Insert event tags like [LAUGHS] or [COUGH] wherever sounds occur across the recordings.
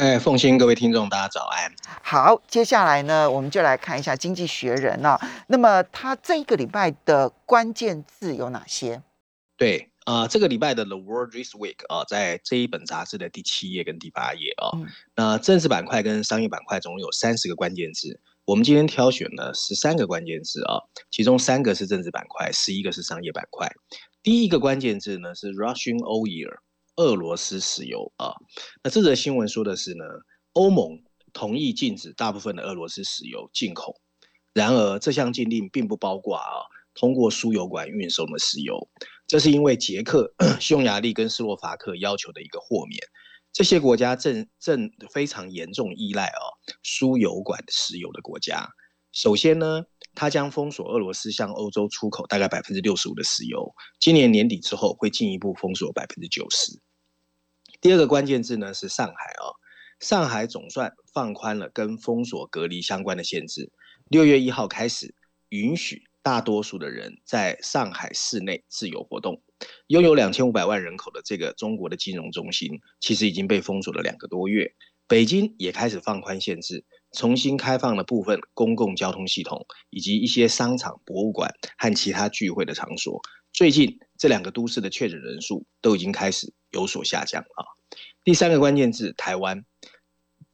哎，凤欣，各位听众，大家早安。好，接下来呢，我们就来看一下《经济学人》啊。那么它这一个礼拜的关键字有哪些？对啊、呃这个礼拜的 The World This Week 啊、在这一本杂志的第七页跟第八页啊、嗯那政治板块跟商业板块总共有三十个关键字，我们今天挑选了十三个关键字啊、其中三个是政治板块，十一个是商业板块。第一个关键字呢是 Russian oil，俄罗斯石油啊。那这则新闻说的是呢，欧盟同意禁止大部分的俄罗斯石油进口，然而这项禁令并不包括啊通过输油管运送的石油，这是因为捷克、[CLEARS THROAT] 匈牙利跟斯洛伐克要求的一个豁免。这些国家正正非常严重依赖哦输油管石油的国家。首先呢，它将封锁俄罗斯向欧洲出口大概百分之六十五的石油，今年年底之后会进一步封锁百分之九十。第二个关键字呢是上海哦，上海总算放宽了跟封锁隔离相关的限制，六月一号开始允许大多数的人在上海市内自由活动。拥有两千五百万人口的这个中国的金融中心，其实已经被封锁了两个多月。北京也开始放宽限制，重新开放了部分公共交通系统，以及一些商场、博物馆和其他聚会的场所。最近这两个都市的确诊人数都已经开始有所下降啊。第三个关键字，台湾。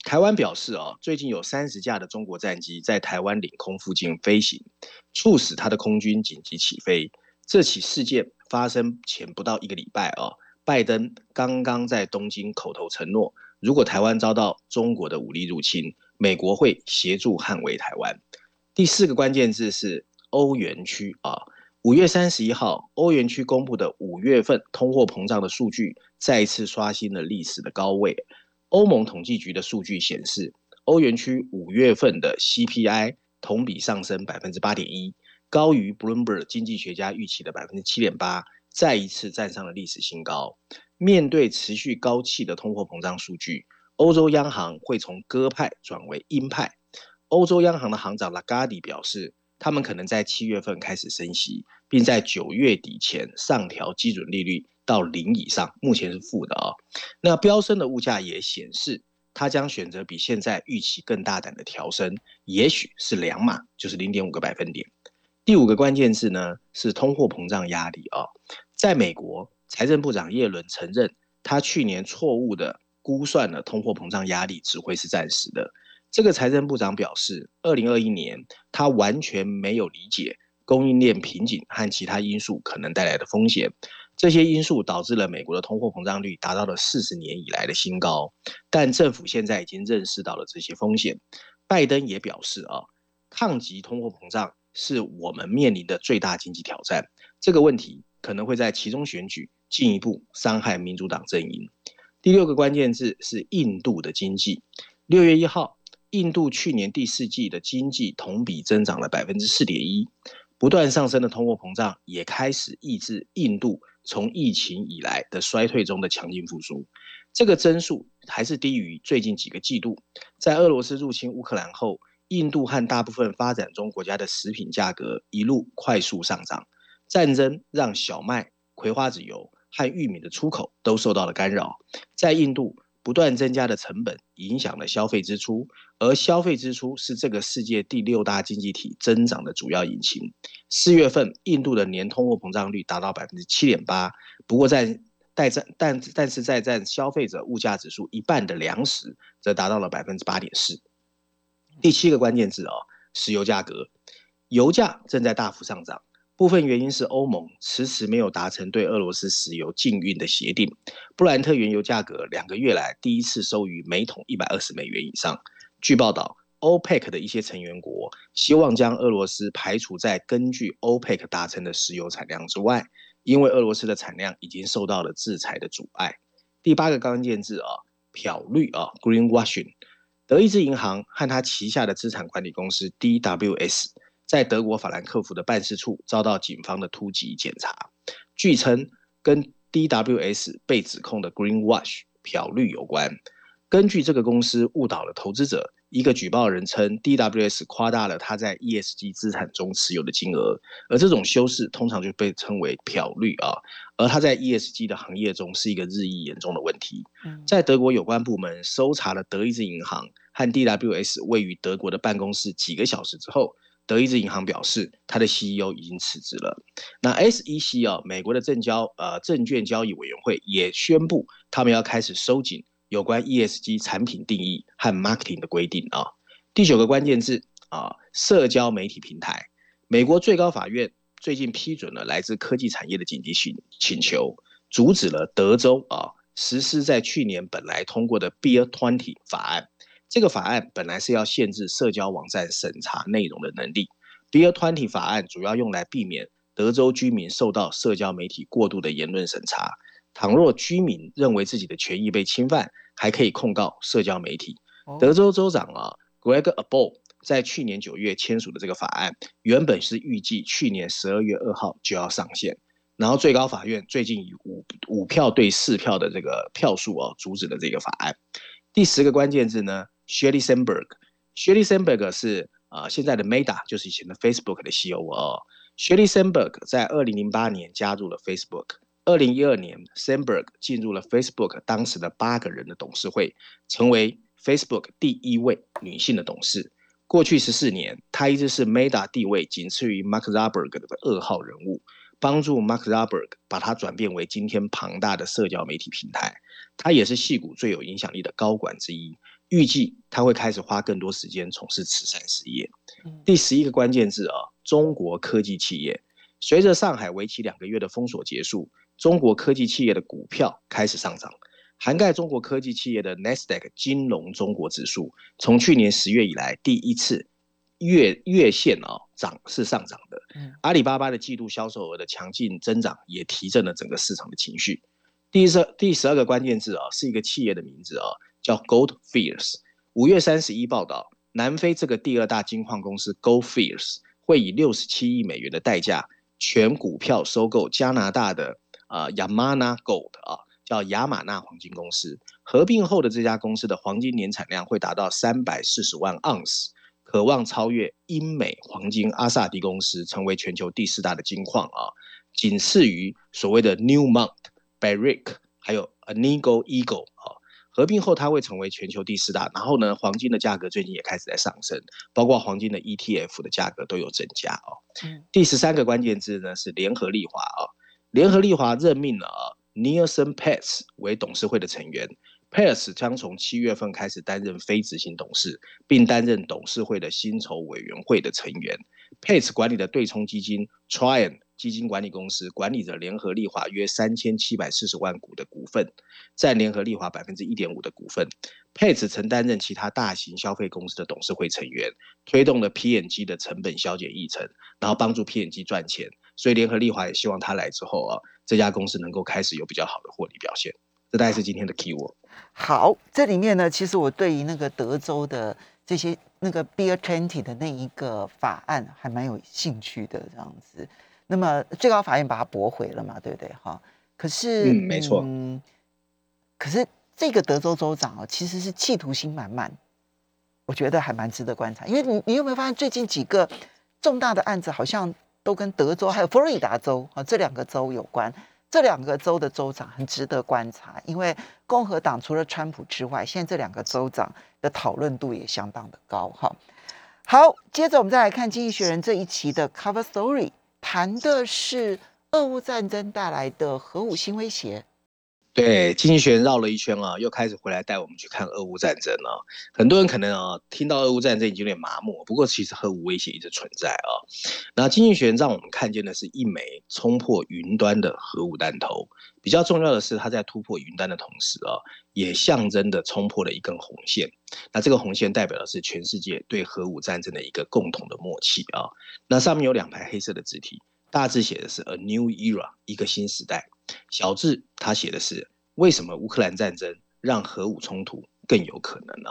台湾表示啊，最近有三十架的中国战机在台湾领空附近飞行，促使他的空军紧急起飞。这起事件发生前不到一个礼拜啊，拜登刚刚在东京口头承诺，如果台湾遭到中国的武力入侵，美国会协助捍卫台湾。第四个关键字是欧元区啊，五月三十一号，欧元区公布的五月份通货膨胀的数据再次刷新了历史的高位。欧盟统计局的数据显示，欧元区五月份的 CPI 同比上升百分之八点一。高于 Bloomberg 经济学家预期的百分之七点八，再一次站上了历史新高。面对持续高企的通货膨胀数据，欧洲央行会从鸽派转为鹰派。欧洲央行的行长拉加迪表示，他们可能在七月份开始升息，并在九月底前上调基准利率到零以上，目前是负的啊、那飙升的物价也显示，他将选择比现在预期更大胆的调升，也许是两码，就是零点五个百分点。第五个关键字呢是通货膨胀压力啊，在美国，财政部长耶伦承认，他去年错误的估算了通货膨胀压力只会是暂时的。这个财政部长表示，二零二一年他完全没有理解供应链瓶颈和其他因素可能带来的风险，这些因素导致了美国的通货膨胀率达到了四十年以来的新高。但政府现在已经认识到了这些风险。拜登也表示啊，抗击通货膨胀。是我们面临的最大经济挑战。这个问题可能会在其中选举进一步伤害民主党阵营。第六个关键字是印度的经济。六月一号，印度去年第四季的经济同比增长了百分之四点一，不断上升的通货膨胀也开始抑制印度从疫情以来的衰退中的强劲复苏。这个增速还是低于最近几个季度。在俄罗斯入侵乌克兰后。印度和大部分发展中国家的食品价格一路快速上涨，战争让小麦、葵花籽油和玉米的出口都受到了干扰。在印度，不断增加的成本影响了消费支出，而消费支出是这个世界第六大经济体增长的主要引擎。四月份，印度的年通货膨胀率达到百分之七点八，不过在但占但但是在占消费者物价指数一半的粮食则达到了百分之八点四。第七个关键字哦，石油价格，油价正在大幅上涨，部分原因是欧盟迟迟没有达成对俄罗斯石油禁运的协定。布兰特原油价格两个月来第一次收于每桶一百二十美元以上。据报道，OPEC 的一些成员国希望将俄罗斯排除在根据 OPEC 达成的石油产量之外，因为俄罗斯的产量已经受到了制裁的阻碍。第八个关键字啊，漂绿啊，greenwashing。德意志银行和它旗下的资产管理公司 DWS 在德国法兰克福的办事处遭到警方的突击检查，据称跟 DWS 被指控的 Greenwash 漂绿有关。根据这个公司误导了投资者，一个举报人称 DWS 夸大了他在 ESG 资产中持有的金额，而这种修饰通常就被称为漂绿啊。而他在 ESG 的行业中是一个日益严重的问题。在德国有关部门搜查了德意志银行和 DWS 位于德国的办公室几个小时之后，德意志银行表示他的 CEO 已经辞职了。那 SEC 啊，美国的证交呃证券交易委员会也宣布，他们要开始收紧。有关 ESG 产品定义和 marketing 的规定啊，第九个关键字啊，社交媒体平台。美国最高法院最近批准了来自科技产业的紧急请请求，阻止了德州啊实施在去年本来通过的 Bear Twenty 法案。这个法案本来是要限制社交网站审查内容的能力。Bear Twenty 法案主要用来避免德州居民受到社交媒体过度的言论审查。倘若居民认为自己的权益被侵犯，还可以控告社交媒体。德州州长啊，Greg Abbott 在去年九月签署的这个法案，原本是预计去年十二月二号就要上线，然后最高法院最近以五五票对四票的这个票数啊，阻止了这个法案。第十个关键字呢，Shelly Sandberg，Shelly Sandberg 是啊现在的 Meta，就是以前的 Facebook 的 CEO 哦。Shelly Sandberg 在二零零八年加入了 Facebook。二零一二年，Sandberg 进入了 Facebook 当时的八个人的董事会，成为 Facebook 第一位女性的董事。过去十四年，她一直是 Meta 地位仅次于 Mark Zuckerberg 的二号人物，帮助 Mark Zuckerberg 把它转变为今天庞大的社交媒体平台。她也是戏骨最有影响力的高管之一。预计他会开始花更多时间从事慈善事业。第十一个关键字啊，中国科技企业。随着上海为期两个月的封锁结束。中国科技企业的股票开始上涨，涵盖中国科技企业的 Nasdaq 金融中国指数，从去年十月以来第一次月月线啊涨是上涨的。阿里巴巴的季度销售额的强劲增长也提振了整个市场的情绪。第十第十二个关键字啊是一个企业的名字啊，叫 Gold Fields。五月三十一报道，南非这个第二大金矿公司 Gold Fields 会以六十七亿美元的代价全股票收购加拿大的。啊，Yamana Gold 啊，叫亚马纳黄金公司。合并后的这家公司的黄金年产量会达到三百四十万盎司，渴望超越英美黄金阿萨迪公司，成为全球第四大的金矿啊，仅次于所谓的 Newmont、Barrick，还有 Anigo Eagle。合并后它会成为全球第四大。然后呢，黄金的价格最近也开始在上升，包括黄金的 ETF 的价格都有增加哦。第十三个关键字呢是联合利华哦。联合利华任命了 Nielsen Pets 为董事会的成员 Pers 将从七月份开始担任非执行董事，并担任董事会的薪酬委员会的成员。Pers 管理的对冲基金 Trian 基金管理公司管理着联合利华约三千七百四十万股的股份，占联合利华百分之一点五的股份。Pets 曾担任其他大型消费公司的董事会成员，推动了 P&G 的成本削减议程，然后帮助 P&G 赚钱。所以联合利华也希望他来之后啊，这家公司能够开始有比较好的获利表现。这大概是今天的 key word。好，这里面呢，其实我对于那个德州的这些那个 Beer Twenty 的那一个法案还蛮有兴趣的这样子。那么最高法院把它驳回了嘛，对不对？哈，可是嗯，没错。可是这个德州州长哦，其实是企图心满满，我觉得还蛮值得观察。因为你你有没有发现最近几个重大的案子好像？都跟德州还有佛罗里达州啊这两个州有关，这两个州的州长很值得观察，因为共和党除了川普之外，现在这两个州长的讨论度也相当的高哈。好，接着我们再来看《经济学人》这一期的 Cover Story，谈的是俄乌战争带来的核武新威胁。对，经济学绕了一圈啊，又开始回来带我们去看俄乌战争了。很多人可能啊，听到俄乌战争已经有点麻木，不过其实核武威胁一直存在啊。那经济学让我们看见的是一枚冲破云端的核武弹头。比较重要的是，它在突破云端的同时啊，也象征的冲破了一根红线。那这个红线代表的是全世界对核武战争的一个共同的默契啊。那上面有两排黑色的字体，大致写的是 A New Era，一个新时代。小智他写的是为什么乌克兰战争让核武冲突更有可能呢？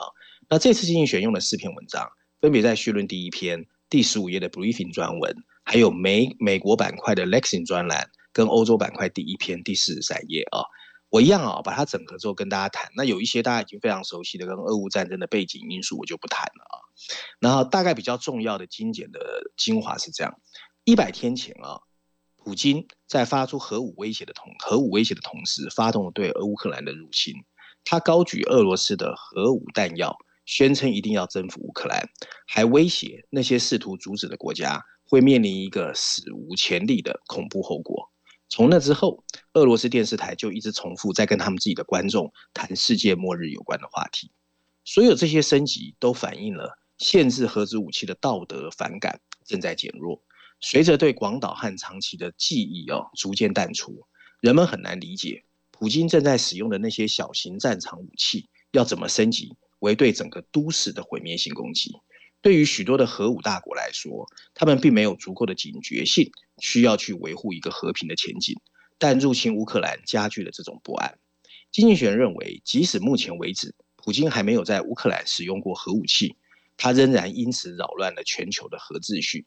那这次进行选用了四篇文章，分别在序论第一篇、第十五页的 briefing 专文，还有美美国板块的 Lexing 专栏，跟欧洲板块第一篇第四十三页啊。我一样啊，把它整合之后跟大家谈。那有一些大家已经非常熟悉的，跟俄乌战争的背景因素，我就不谈了啊。然后大概比较重要的精简的精华是这样：一百天前啊，普京在发出核武威胁的同核武威胁的同时，发动了对俄乌克兰的入侵。他高举俄罗斯的核武弹药，宣称一定要征服乌克兰，还威胁那些试图阻止的国家会面临一个史无前例的恐怖后果。从那之后，俄罗斯电视台就一直重复在跟他们自己的观众谈世界末日有关的话题。所有这些升级都反映了限制核子武器的道德反感正在减弱。随着对广岛和长崎的记忆哦逐渐淡出，人们很难理解普京正在使用的那些小型战场武器要怎么升级为对整个都市的毁灭性攻击。对于许多的核武大国来说，他们并没有足够的警觉性，需要去维护一个和平的前景。但入侵乌克兰加剧了这种不安。经济学认为，即使目前为止，普京还没有在乌克兰使用过核武器，他仍然因此扰乱了全球的核秩序。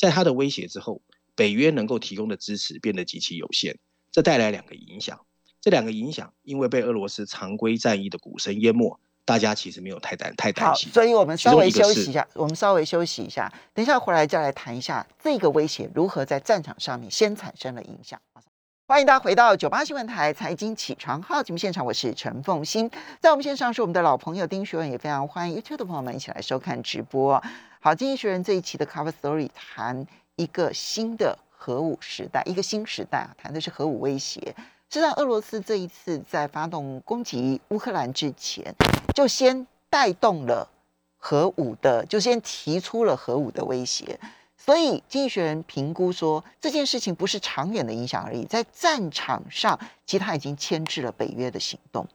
在他的威胁之后，北约能够提供的支持变得极其有限。这带来两个影响，这两个影响因为被俄罗斯常规战役的鼓声淹没。大家其实没有太担太担心，所以我们稍微休息一下，我们稍微休息一下，等一下回来再来谈一下这个威胁如何在战场上面先产生了影响。欢迎大家回到九八新闻台财经起床号节目现场，我是陈凤欣，在我们线上是我们的老朋友丁学文，也非常欢迎 YouTube 的朋友们一起来收看直播。好，经济学人这一期的 Cover Story 谈一个新的核武时代，一个新时代啊，谈的是核武威胁。实际上，俄罗斯这一次在发动攻击乌克兰之前，就先带动了核武的，就先提出了核武的威胁。所以，经济学人评估说，这件事情不是长远的影响而已，在战场上，其实他已经牵制了北约的行动。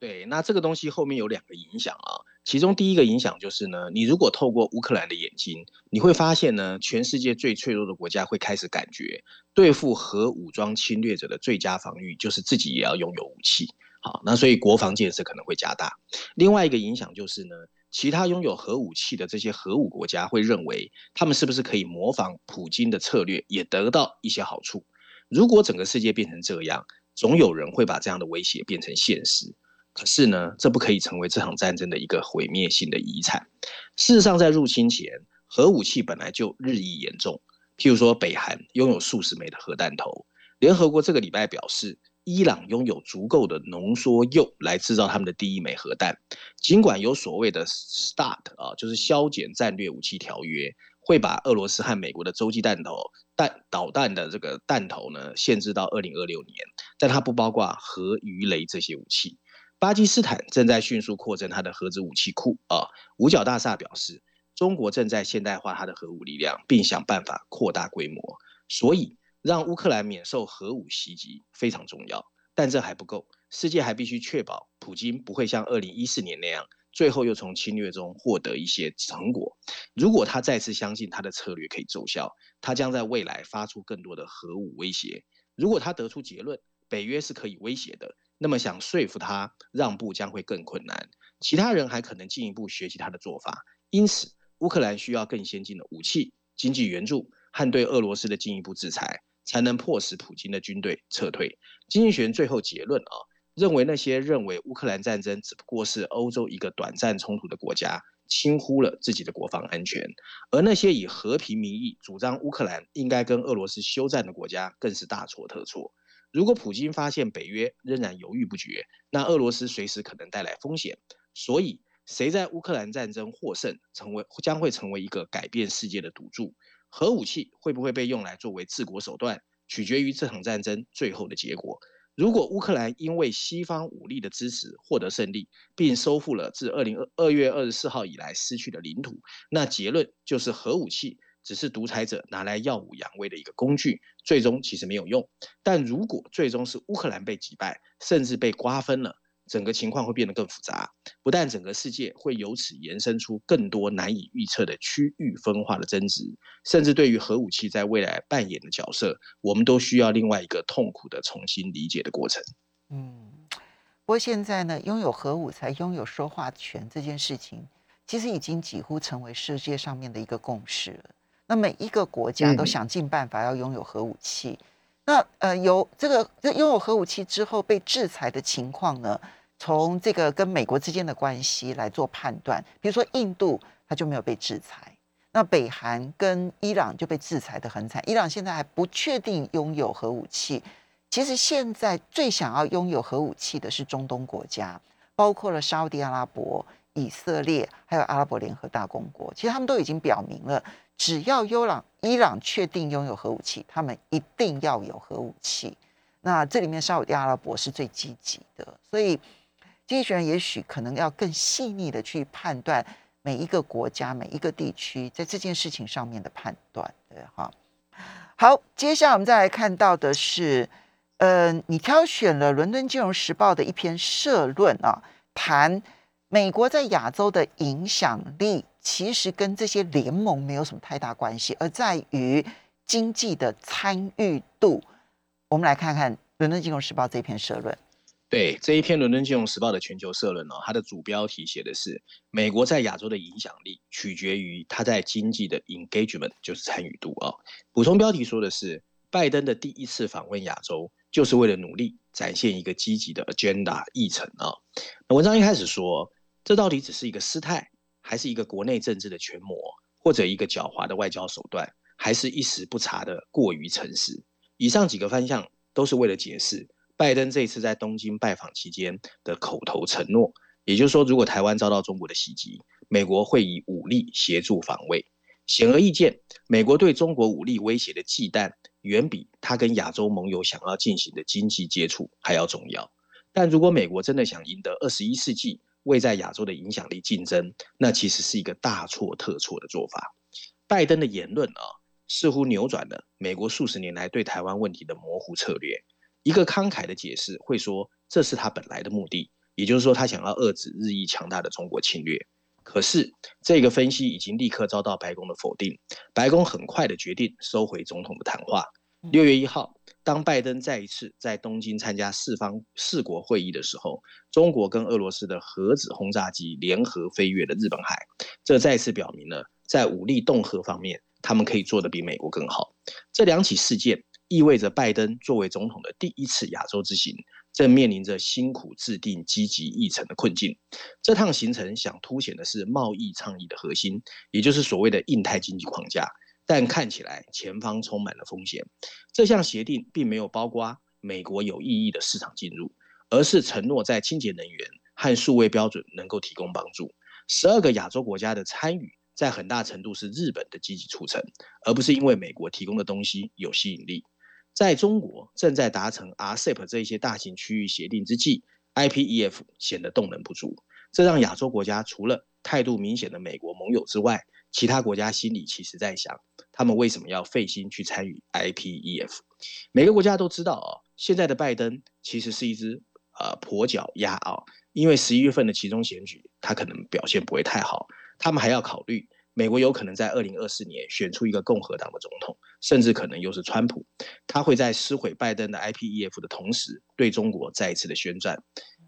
对，那这个东西后面有两个影响啊。其中第一个影响就是呢，你如果透过乌克兰的眼睛，你会发现呢，全世界最脆弱的国家会开始感觉，对付核武装侵略者的最佳防御就是自己也要拥有武器。好，那所以国防建设可能会加大。另外一个影响就是呢，其他拥有核武器的这些核武国家会认为，他们是不是可以模仿普京的策略，也得到一些好处。如果整个世界变成这样，总有人会把这样的威胁变成现实。可是呢，这不可以成为这场战争的一个毁灭性的遗产。事实上，在入侵前，核武器本来就日益严重。譬如说，北韩拥有数十枚的核弹头。联合国这个礼拜表示，伊朗拥有足够的浓缩铀来制造他们的第一枚核弹。尽管有所谓的 START 啊，就是削减战略武器条约，会把俄罗斯和美国的洲际弹头弹导弹的这个弹头呢限制到二零二六年，但它不包括核鱼雷这些武器。巴基斯坦正在迅速扩增它的核子武器库啊！五角大厦表示，中国正在现代化它的核武力量，并想办法扩大规模。所以，让乌克兰免受核武袭击非常重要。但这还不够，世界还必须确保普京不会像二零一四年那样，最后又从侵略中获得一些成果。如果他再次相信他的策略可以奏效，他将在未来发出更多的核武威胁。如果他得出结论，北约是可以威胁的。那么想说服他让步将会更困难，其他人还可能进一步学习他的做法。因此，乌克兰需要更先进的武器、经济援助和对俄罗斯的进一步制裁，才能迫使普京的军队撤退。经济学最后结论啊，认为那些认为乌克兰战争只不过是欧洲一个短暂冲突的国家，轻忽了自己的国防安全；而那些以和平名义主张乌克兰应该跟俄罗斯休战的国家，更是大错特错。如果普京发现北约仍然犹豫不决，那俄罗斯随时可能带来风险。所以，谁在乌克兰战争获胜，成为将会成为一个改变世界的赌注。核武器会不会被用来作为治国手段，取决于这场战争最后的结果。如果乌克兰因为西方武力的支持获得胜利，并收复了自二零二二月二十四号以来失去的领土，那结论就是核武器。只是独裁者拿来耀武扬威的一个工具，最终其实没有用。但如果最终是乌克兰被击败，甚至被瓜分了，整个情况会变得更复杂。不但整个世界会由此延伸出更多难以预测的区域分化的争执，甚至对于核武器在未来扮演的角色，我们都需要另外一个痛苦的重新理解的过程。嗯，不过现在呢，拥有核武才拥有说话权这件事情。其实已经几乎成为世界上面的一个共识了。那每一个国家都想尽办法要拥有核武器。那呃，有这个这拥有核武器之后被制裁的情况呢？从这个跟美国之间的关系来做判断，比如说印度，它就没有被制裁；那北韩跟伊朗就被制裁的很惨。伊朗现在还不确定拥有核武器。其实现在最想要拥有核武器的是中东国家，包括了沙地阿拉伯、以色列，还有阿拉伯联合大公国。其实他们都已经表明了，只要伊朗伊朗确定拥有核武器，他们一定要有核武器。那这里面沙地阿拉伯是最积极的，所以。经济学人也许可能要更细腻的去判断每一个国家、每一个地区在这件事情上面的判断，对哈。好，接下来我们再来看到的是，呃，你挑选了《伦敦金融时报》的一篇社论啊，谈美国在亚洲的影响力，其实跟这些联盟没有什么太大关系，而在于经济的参与度。我们来看看《伦敦金融时报》这篇社论。对这一篇《伦敦金融时报》的全球社论呢，它的主标题写的是美国在亚洲的影响力取决于它在经济的 engagement，就是参与度啊。补充标题说的是，拜登的第一次访问亚洲，就是为了努力展现一个积极的 agenda 议程啊。文章一开始说，这到底只是一个失态，还是一个国内政治的权谋，或者一个狡猾的外交手段，还是一时不察的过于诚实？以上几个方向都是为了解释。拜登这次在东京拜访期间的口头承诺，也就是说，如果台湾遭到中国的袭击，美国会以武力协助防卫。显而易见，美国对中国武力威胁的忌惮，远比他跟亚洲盟友想要进行的经济接触还要重要。但如果美国真的想赢得二十一世纪为在亚洲的影响力竞争，那其实是一个大错特错的做法。拜登的言论啊，似乎扭转了美国数十年来对台湾问题的模糊策略。一个慷慨的解释会说，这是他本来的目的，也就是说，他想要遏制日益强大的中国侵略。可是，这个分析已经立刻遭到白宫的否定。白宫很快的决定收回总统的谈话。六月一号，当拜登再一次在东京参加四方四国会议的时候，中国跟俄罗斯的核子轰炸机联合飞越了日本海，这再次表明了在武力恫吓方面，他们可以做得比美国更好。这两起事件。意味着拜登作为总统的第一次亚洲之行，正面临着辛苦制定积极议程的困境。这趟行程想凸显的是贸易倡议的核心，也就是所谓的印太经济框架。但看起来前方充满了风险。这项协定并没有包括美国有意义的市场进入，而是承诺在清洁能源和数位标准能够提供帮助。十二个亚洲国家的参与，在很大程度是日本的积极促成，而不是因为美国提供的东西有吸引力。在中国正在达成 RCEP 这一些大型区域协定之际，IPEF 显得动能不足，这让亚洲国家除了态度明显的美国盟友之外，其他国家心里其实在想，他们为什么要费心去参与 IPEF？每个国家都知道啊，现在的拜登其实是一只呃跛脚鸭啊，因为十一月份的其中选举，他可能表现不会太好，他们还要考虑。美国有可能在二零二四年选出一个共和党的总统，甚至可能又是川普。他会在撕毁拜登的 IPEF 的同时，对中国再一次的宣战。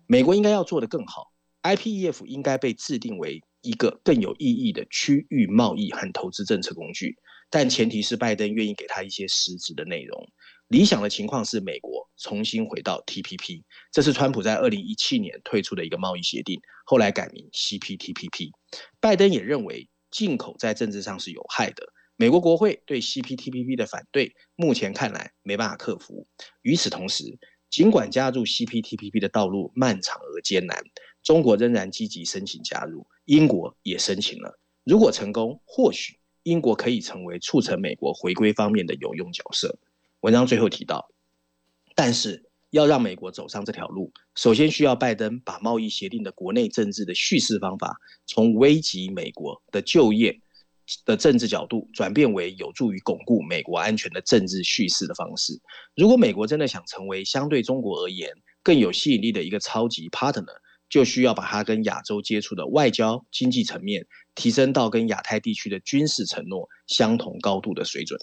美国应该要做得更好。IPEF 应该被制定为一个更有意义的区域贸易和投资政策工具，但前提是拜登愿意给他一些实质的内容。理想的情况是美国重新回到 TPP，这是川普在二零一七年推出的一个贸易协定，后来改名 CPTPP。拜登也认为。进口在政治上是有害的。美国国会对 CPTPP 的反对，目前看来没办法克服。与此同时，尽管加入 CPTPP 的道路漫长而艰难，中国仍然积极申请加入，英国也申请了。如果成功，或许英国可以成为促成美国回归方面的有用角色。文章最后提到，但是。要让美国走上这条路，首先需要拜登把贸易协定的国内政治的叙事方法，从危及美国的就业的政治角度，转变为有助于巩固美国安全的政治叙事的方式。如果美国真的想成为相对中国而言更有吸引力的一个超级 partner，就需要把它跟亚洲接触的外交、经济层面提升到跟亚太地区的军事承诺相同高度的水准。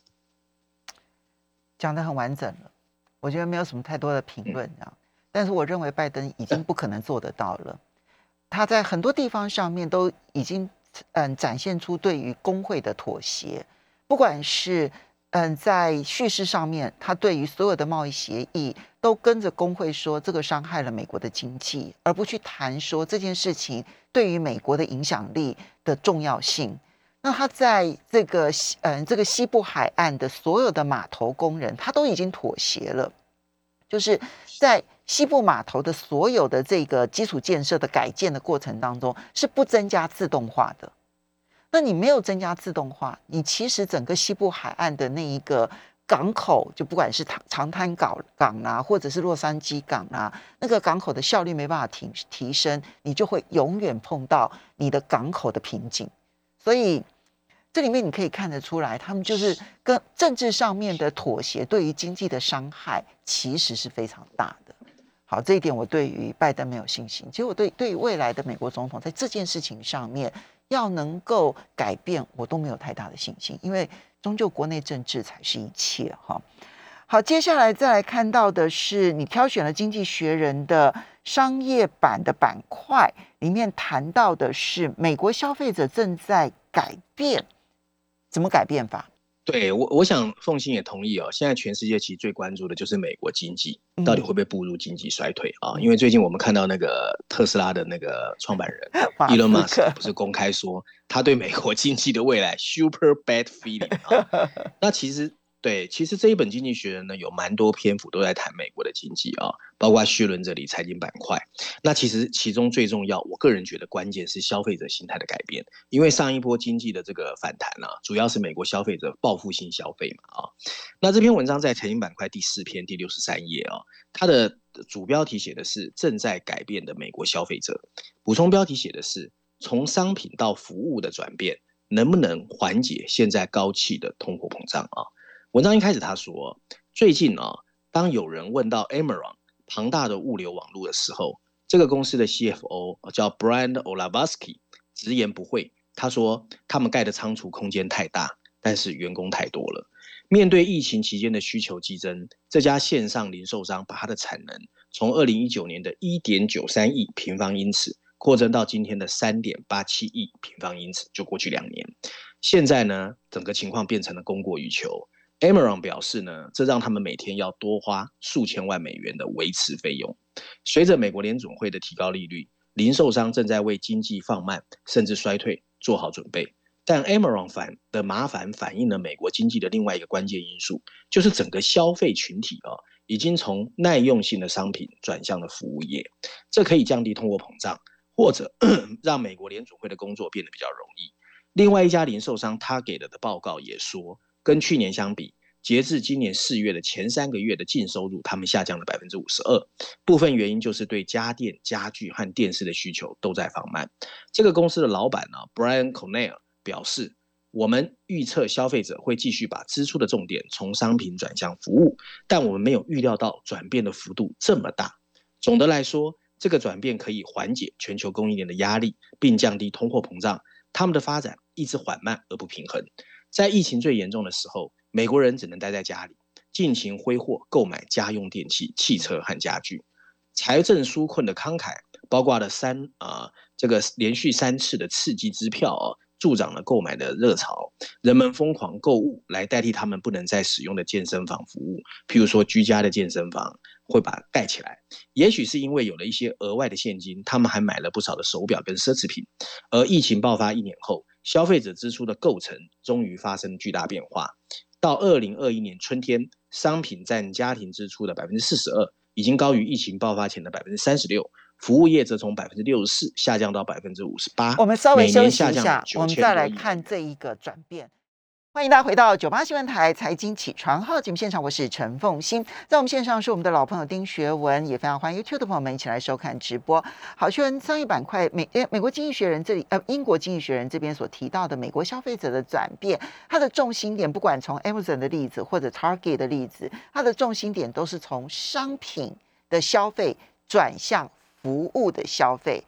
讲得很完整了。我觉得没有什么太多的评论啊，但是我认为拜登已经不可能做得到了。他在很多地方上面都已经嗯展现出对于工会的妥协，不管是嗯在叙事上面，他对于所有的贸易协议都跟着工会说这个伤害了美国的经济，而不去谈说这件事情对于美国的影响力的重要性。那他在这个西嗯这个西部海岸的所有的码头工人，他都已经妥协了，就是在西部码头的所有的这个基础建设的改建的过程当中，是不增加自动化的。那你没有增加自动化，你其实整个西部海岸的那一个港口，就不管是长长滩港港啊，或者是洛杉矶港啊，那个港口的效率没办法提提升，你就会永远碰到你的港口的瓶颈。所以。这里面你可以看得出来，他们就是跟政治上面的妥协，对于经济的伤害其实是非常大的。好，这一点我对于拜登没有信心。其实我对对于未来的美国总统在这件事情上面要能够改变，我都没有太大的信心，因为终究国内政治才是一切。哈，好，接下来再来看到的是，你挑选了《经济学人》的商业版的板块，里面谈到的是美国消费者正在改变。怎么改变法？对我，我想凤欣也同意哦。现在全世界其实最关注的就是美国经济到底会不会步入经济衰退啊？因为最近我们看到那个特斯拉的那个创办人 [LAUGHS] Elon Musk 不是公开说他对美国经济的未来 super bad feeling 啊？[LAUGHS] 那其实。对，其实这一本经济学人呢，有蛮多篇幅都在谈美国的经济啊，包括薛伦这里财经板块。那其实其中最重要，我个人觉得关键是消费者心态的改变。因为上一波经济的这个反弹呢，主要是美国消费者报复性消费嘛啊。那这篇文章在财经板块第四篇第六十三页啊，它的主标题写的是正在改变的美国消费者，补充标题写的是从商品到服务的转变，能不能缓解现在高企的通货膨胀啊？文章一开始他说，最近啊，当有人问到 Amazon 庞大的物流网络的时候，这个公司的 CFO 叫 Brian Olavaski 直言不讳，他说他们盖的仓储空间太大，但是员工太多了。面对疫情期间的需求激增，这家线上零售商把它的产能从二零一九年的一点九三亿平方英尺扩增到今天的三点八七亿平方英尺，就过去两年。现在呢，整个情况变成了供过于求。A m a r o n 表示呢，这让他们每天要多花数千万美元的维持费用。随着美国联总会的提高利率，零售商正在为经济放慢甚至衰退做好准备。但 a m a r o n 反的麻烦反映了美国经济的另外一个关键因素，就是整个消费群体啊，已经从耐用性的商品转向了服务业。这可以降低通货膨胀，或者 [COUGHS] 让美国联总会的工作变得比较容易。另外一家零售商他给了的报告也说。跟去年相比，截至今年四月的前三个月的净收入，他们下降了百分之五十二。部分原因就是对家电、家具和电视的需求都在放慢。这个公司的老板呢，Brian Cornell 表示：“我们预测消费者会继续把支出的重点从商品转向服务，但我们没有预料到转变的幅度这么大。总的来说，这个转变可以缓解全球供应链的压力，并降低通货膨胀。他们的发展一直缓慢而不平衡。”在疫情最严重的时候，美国人只能待在家里，尽情挥霍购买家用电器、汽车和家具。财政纾困的慷慨，包括了三啊这个连续三次的刺激支票啊，助长了购买的热潮。人们疯狂购物来代替他们不能再使用的健身房服务，譬如说居家的健身房会把它盖起来。也许是因为有了一些额外的现金，他们还买了不少的手表跟奢侈品。而疫情爆发一年后。消费者支出的构成终于发生巨大变化。到二零二一年春天，商品占家庭支出的百分之四十二，已经高于疫情爆发前的百分之三十六。服务业则从百分之六十四下降到百分之五十八。我们稍微休息一下，我们再来看这一个转变。欢迎大家回到九八新闻台财经起床号节目现场，我是陈凤欣，在我们线上是我们的老朋友丁学文，也非常欢迎 YouTube 的朋友们一起来收看直播。好，学文商业板块，美诶，美国经济学人这里，呃，英国经济学人这边所提到的美国消费者的转变，它的重心点，不管从 Amazon 的例子或者 Target 的例子，它的重心点都是从商品的消费转向服务的消费。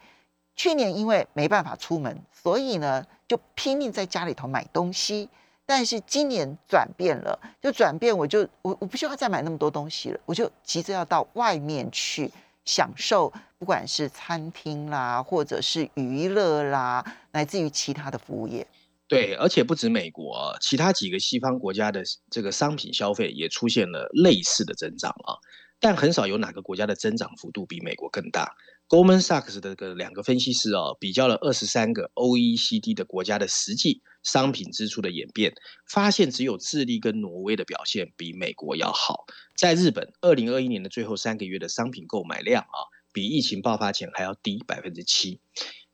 去年因为没办法出门，所以呢，就拼命在家里头买东西。但是今年转变了，就转变，我就我我不需要再买那么多东西了，我就急着要到外面去享受，不管是餐厅啦，或者是娱乐啦，乃至于其他的服务业。对，而且不止美国，其他几个西方国家的这个商品消费也出现了类似的增长啊。但很少有哪个国家的增长幅度比美国更大。Goldman Sachs 的个两个分析师哦，比较了二十三个 OECD 的国家的实际商品支出的演变，发现只有智利跟挪威的表现比美国要好。在日本，二零二一年的最后三个月的商品购买量啊，比疫情爆发前还要低百分之七。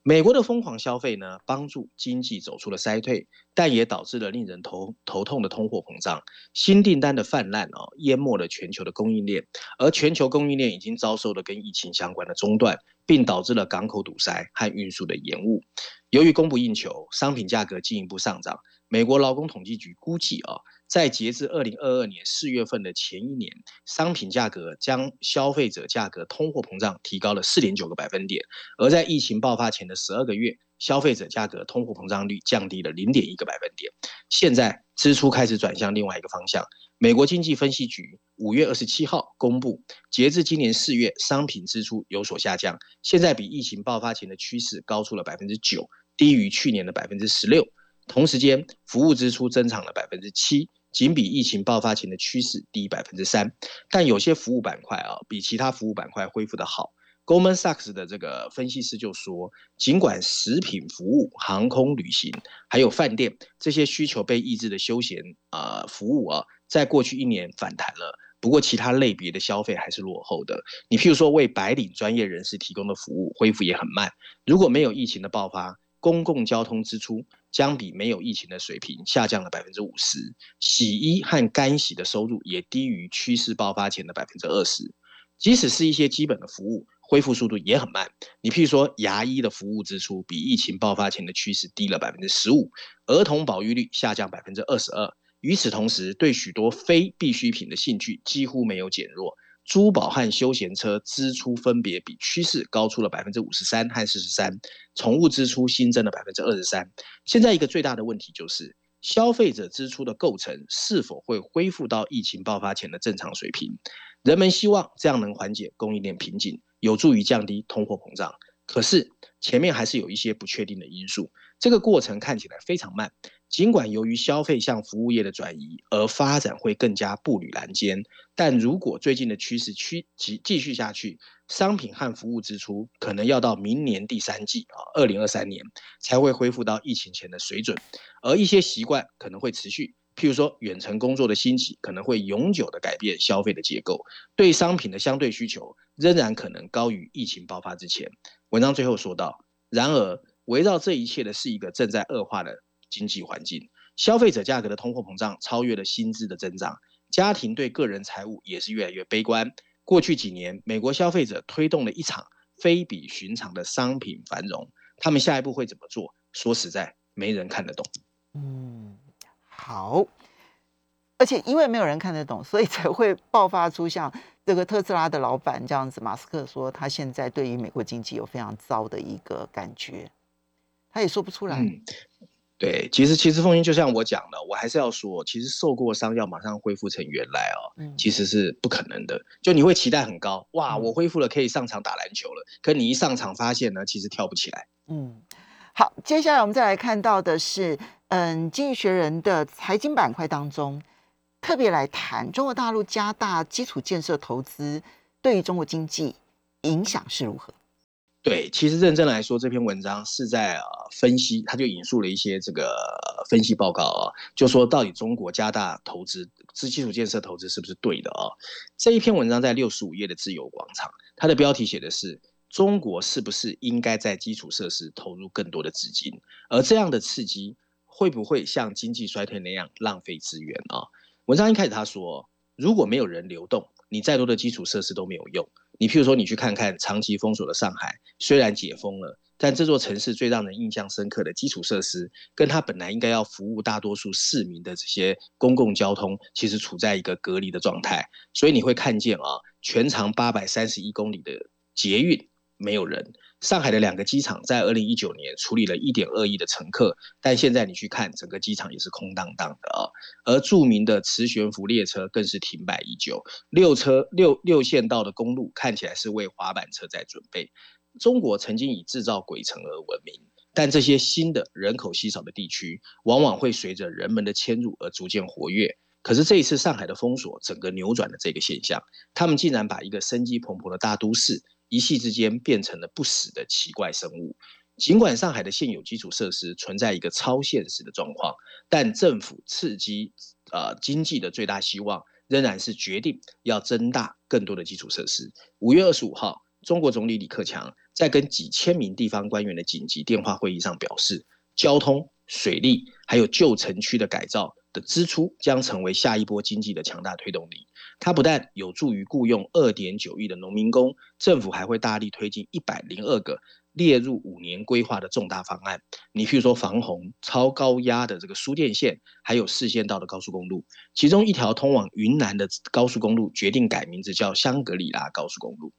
美国的疯狂消费呢，帮助经济走出了衰退，但也导致了令人头头痛的通货膨胀。新订单的泛滥哦，淹没了全球的供应链，而全球供应链已经遭受了跟疫情相关的中断，并导致了港口堵塞和运输的延误。由于供不应求，商品价格进一步上涨。美国劳工统计局估计啊。在截至二零二二年四月份的前一年，商品价格将消费者价格通货膨胀提高了四点九个百分点，而在疫情爆发前的十二个月，消费者价格通货膨胀率降低了零点一个百分点。现在支出开始转向另外一个方向。美国经济分析局五月二十七号公布，截至今年四月，商品支出有所下降，现在比疫情爆发前的趋势高出了百分之九，低于去年的百分之十六。同时间，服务支出增长了百分之七。仅比疫情爆发前的趋势低百分之三，但有些服务板块啊，比其他服务板块恢复的好。Goldman Sachs 的这个分析师就说，尽管食品服务、航空旅行还有饭店这些需求被抑制的休闲啊服务啊，在过去一年反弹了，不过其他类别的消费还是落后的。你譬如说为白领专业人士提供的服务恢复也很慢。如果没有疫情的爆发，公共交通支出将比没有疫情的水平下降了百分之五十，洗衣和干洗的收入也低于趋势爆发前的百分之二十。即使是一些基本的服务，恢复速度也很慢。你譬如说，牙医的服务支出比疫情爆发前的趋势低了百分之十五，儿童保育率下降百分之二十二。与此同时，对许多非必需品的兴趣几乎没有减弱。珠宝和休闲车支出分别比趋势高出了百分之五十三和四十三，宠物支出新增了百分之二十三。现在一个最大的问题就是，消费者支出的构成是否会恢复到疫情爆发前的正常水平？人们希望这样能缓解供应链瓶颈，有助于降低通货膨胀。可是前面还是有一些不确定的因素，这个过程看起来非常慢。尽管由于消费向服务业的转移而发展会更加步履难艰，但如果最近的趋势趋继继续下去，商品和服务支出可能要到明年第三季啊，二零二三年才会恢复到疫情前的水准。而一些习惯可能会持续，譬如说远程工作的兴起可能会永久的改变消费的结构，对商品的相对需求仍然可能高于疫情爆发之前。文章最后说到，然而围绕这一切的是一个正在恶化的。经济环境，消费者价格的通货膨胀超越了薪资的增长，家庭对个人财务也是越来越悲观。过去几年，美国消费者推动了一场非比寻常的商品繁荣，他们下一步会怎么做？说实在，没人看得懂。嗯，好，而且因为没有人看得懂，所以才会爆发出像这个特斯拉的老板这样子，马斯克说他现在对于美国经济有非常糟的一个感觉，他也说不出来。对，其实其实凤英就像我讲的，我还是要说，其实受过伤要马上恢复成原来哦，嗯其实是不可能的。就你会期待很高，哇，我恢复了，可以上场打篮球了。可你一上场发现呢，其实跳不起来。嗯，好，接下来我们再来看到的是，嗯，《经济学人》的财经板块当中，特别来谈中国大陆加大基础建设投资对于中国经济影响是如何。对，其实认真来说，这篇文章是在呃分析，他就引述了一些这个分析报告啊，就说到底中国加大投资、资基础建设投资是不是对的啊？这一篇文章在六十五页的自由广场，它的标题写的是中国是不是应该在基础设施投入更多的资金？而这样的刺激会不会像经济衰退那样浪费资源啊？文章一开始他说，如果没有人流动，你再多的基础设施都没有用。你譬如说，你去看看长期封锁的上海，虽然解封了，但这座城市最让人印象深刻的基础设施，跟它本来应该要服务大多数市民的这些公共交通，其实处在一个隔离的状态。所以你会看见啊，全长八百三十一公里的捷运没有人，上海的两个机场在二零一九年处理了一点二亿的乘客，但现在你去看整个机场也是空荡荡的啊。而著名的磁悬浮列车更是停摆已久，六车六六线道的公路看起来是为滑板车在准备。中国曾经以制造鬼城而闻名，但这些新的人口稀少的地区，往往会随着人们的迁入而逐渐活跃。可是这一次上海的封锁，整个扭转了这个现象。他们竟然把一个生机蓬勃的大都市，一夕之间变成了不死的奇怪生物。尽管上海的现有基础设施存在一个超现实的状况，但政府刺激呃经济的最大希望，仍然是决定要增大更多的基础设施。五月二十五号，中国总理李克强在跟几千名地方官员的紧急电话会议上表示，交通、水利还有旧城区的改造。的支出将成为下一波经济的强大推动力。它不但有助于雇佣二点九亿的农民工，政府还会大力推进一百零二个列入五年规划的重大方案。你譬如说防洪、超高压的这个输电线，还有四线道的高速公路。其中一条通往云南的高速公路决定改名字叫香格里拉高速公路。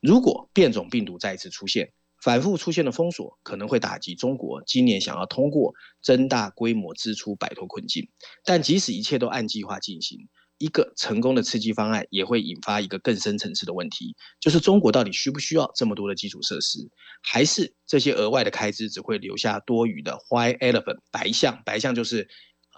如果变种病毒再次出现，反复出现的封锁可能会打击中国今年想要通过增大规模支出摆脱困境，但即使一切都按计划进行，一个成功的刺激方案也会引发一个更深层次的问题，就是中国到底需不需要这么多的基础设施，还是这些额外的开支只会留下多余的 white elephant 白象？白象就是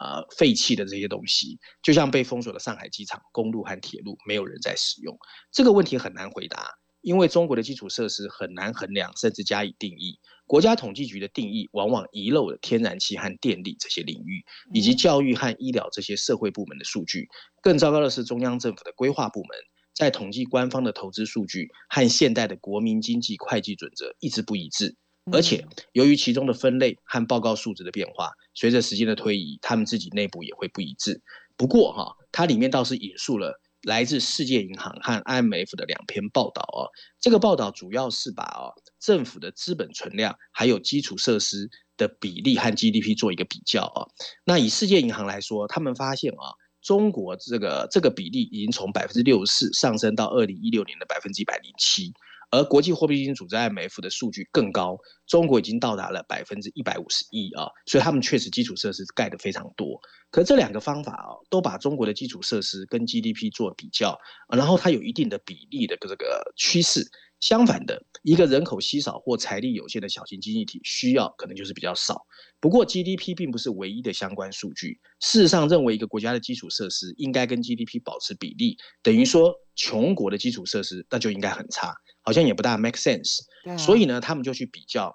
呃废弃的这些东西，就像被封锁的上海机场、公路和铁路，没有人在使用。这个问题很难回答。因为中国的基础设施很难衡量，甚至加以定义。国家统计局的定义往往遗漏了天然气和电力这些领域，以及教育和医疗这些社会部门的数据。更糟糕的是，中央政府的规划部门在统计官方的投资数据和现代的国民经济会计准则一直不一致。而且，由于其中的分类和报告数值的变化，随着时间的推移，他们自己内部也会不一致。不过，哈，它里面倒是引述了。来自世界银行和 IMF 的两篇报道哦，这个报道主要是把哦政府的资本存量还有基础设施的比例和 GDP 做一个比较哦。那以世界银行来说，他们发现啊，中国这个这个比例已经从百分之六十四上升到二零一六年的百分之一百零七。而国际货币基金组织 IMF 的数据更高，中国已经到达了百分之一百五十一啊，所以他们确实基础设施盖的非常多。可这两个方法啊，都把中国的基础设施跟 GDP 做比较，然后它有一定的比例的这个趋势。相反的，一个人口稀少或财力有限的小型经济体需要可能就是比较少。不过 GDP 并不是唯一的相关数据。事实上，认为一个国家的基础设施应该跟 GDP 保持比例，等于说穷国的基础设施那就应该很差。好像也不大 make sense，所以呢，他们就去比较。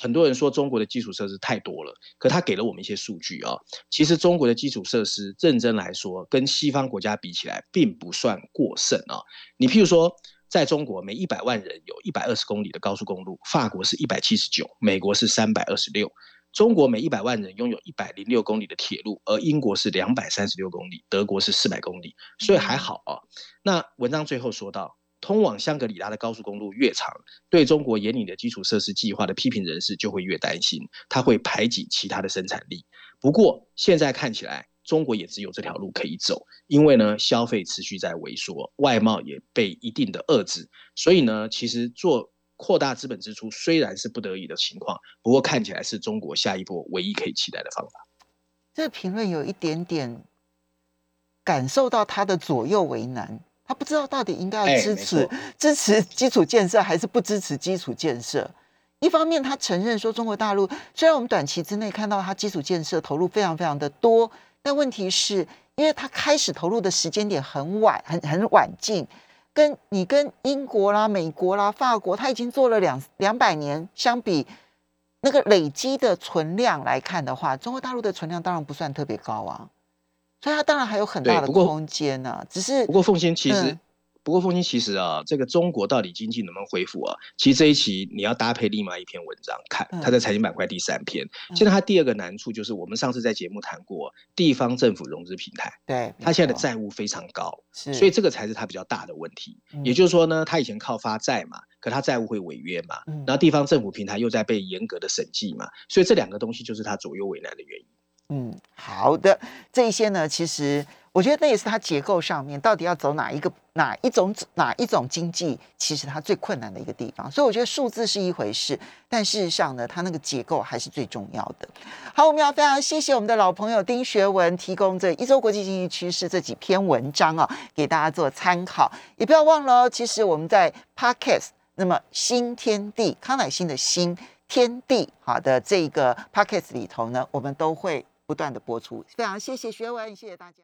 很多人说中国的基础设施太多了，可他给了我们一些数据啊。其实中国的基础设施认真来说，跟西方国家比起来，并不算过剩啊。你譬如说，在中国每一百万人有一百二十公里的高速公路，法国是一百七十九，美国是三百二十六。中国每一百万人拥有一百零六公里的铁路，而英国是两百三十六公里，德国是四百公里，所以还好啊。那文章最后说到。通往香格里拉的高速公路越长，对中国眼里的基础设施计划的批评人士就会越担心，它会排挤其他的生产力。不过现在看起来，中国也只有这条路可以走，因为呢，消费持续在萎缩，外贸也被一定的遏制，所以呢，其实做扩大资本支出虽然是不得已的情况，不过看起来是中国下一步唯一可以期待的方法。这评论有一点点感受到他的左右为难。他不知道到底应该要支持支持基础建设还是不支持基础建设。一方面，他承认说中国大陆虽然我们短期之内看到它基础建设投入非常非常的多，但问题是因为它开始投入的时间点很晚，很很晚近，跟你跟英国啦、美国啦、法国，他已经做了两两百年相比，那个累积的存量来看的话，中国大陆的存量当然不算特别高啊。所以它当然还有很大的空间呢，只是不过凤仙其实，不过凤仙其实啊，这个中国到底经济能不能恢复啊？其实这一期你要搭配另外一篇文章看，它在财经板块第三篇。现在它第二个难处就是我们上次在节目谈过，地方政府融资平台，对，它现在的债务非常高，所以这个才是它比较大的问题。也就是说呢，它以前靠发债嘛，可它债务会违约嘛，然后地方政府平台又在被严格的审计嘛，所以这两个东西就是它左右为难的原因。嗯，好的，这一些呢，其实我觉得那也是它结构上面到底要走哪一个哪一种哪一种经济，其实它最困难的一个地方。所以我觉得数字是一回事，但事实上呢，它那个结构还是最重要的。好，我们要非常谢谢我们的老朋友丁学文提供这一周国际经济趋势这几篇文章啊，给大家做参考。也不要忘了哦，其实我们在 Podcast 那么新天地康乃馨的新天地好的这个 Podcast 里头呢，我们都会不断的播出。非常谢谢学文，谢谢大家。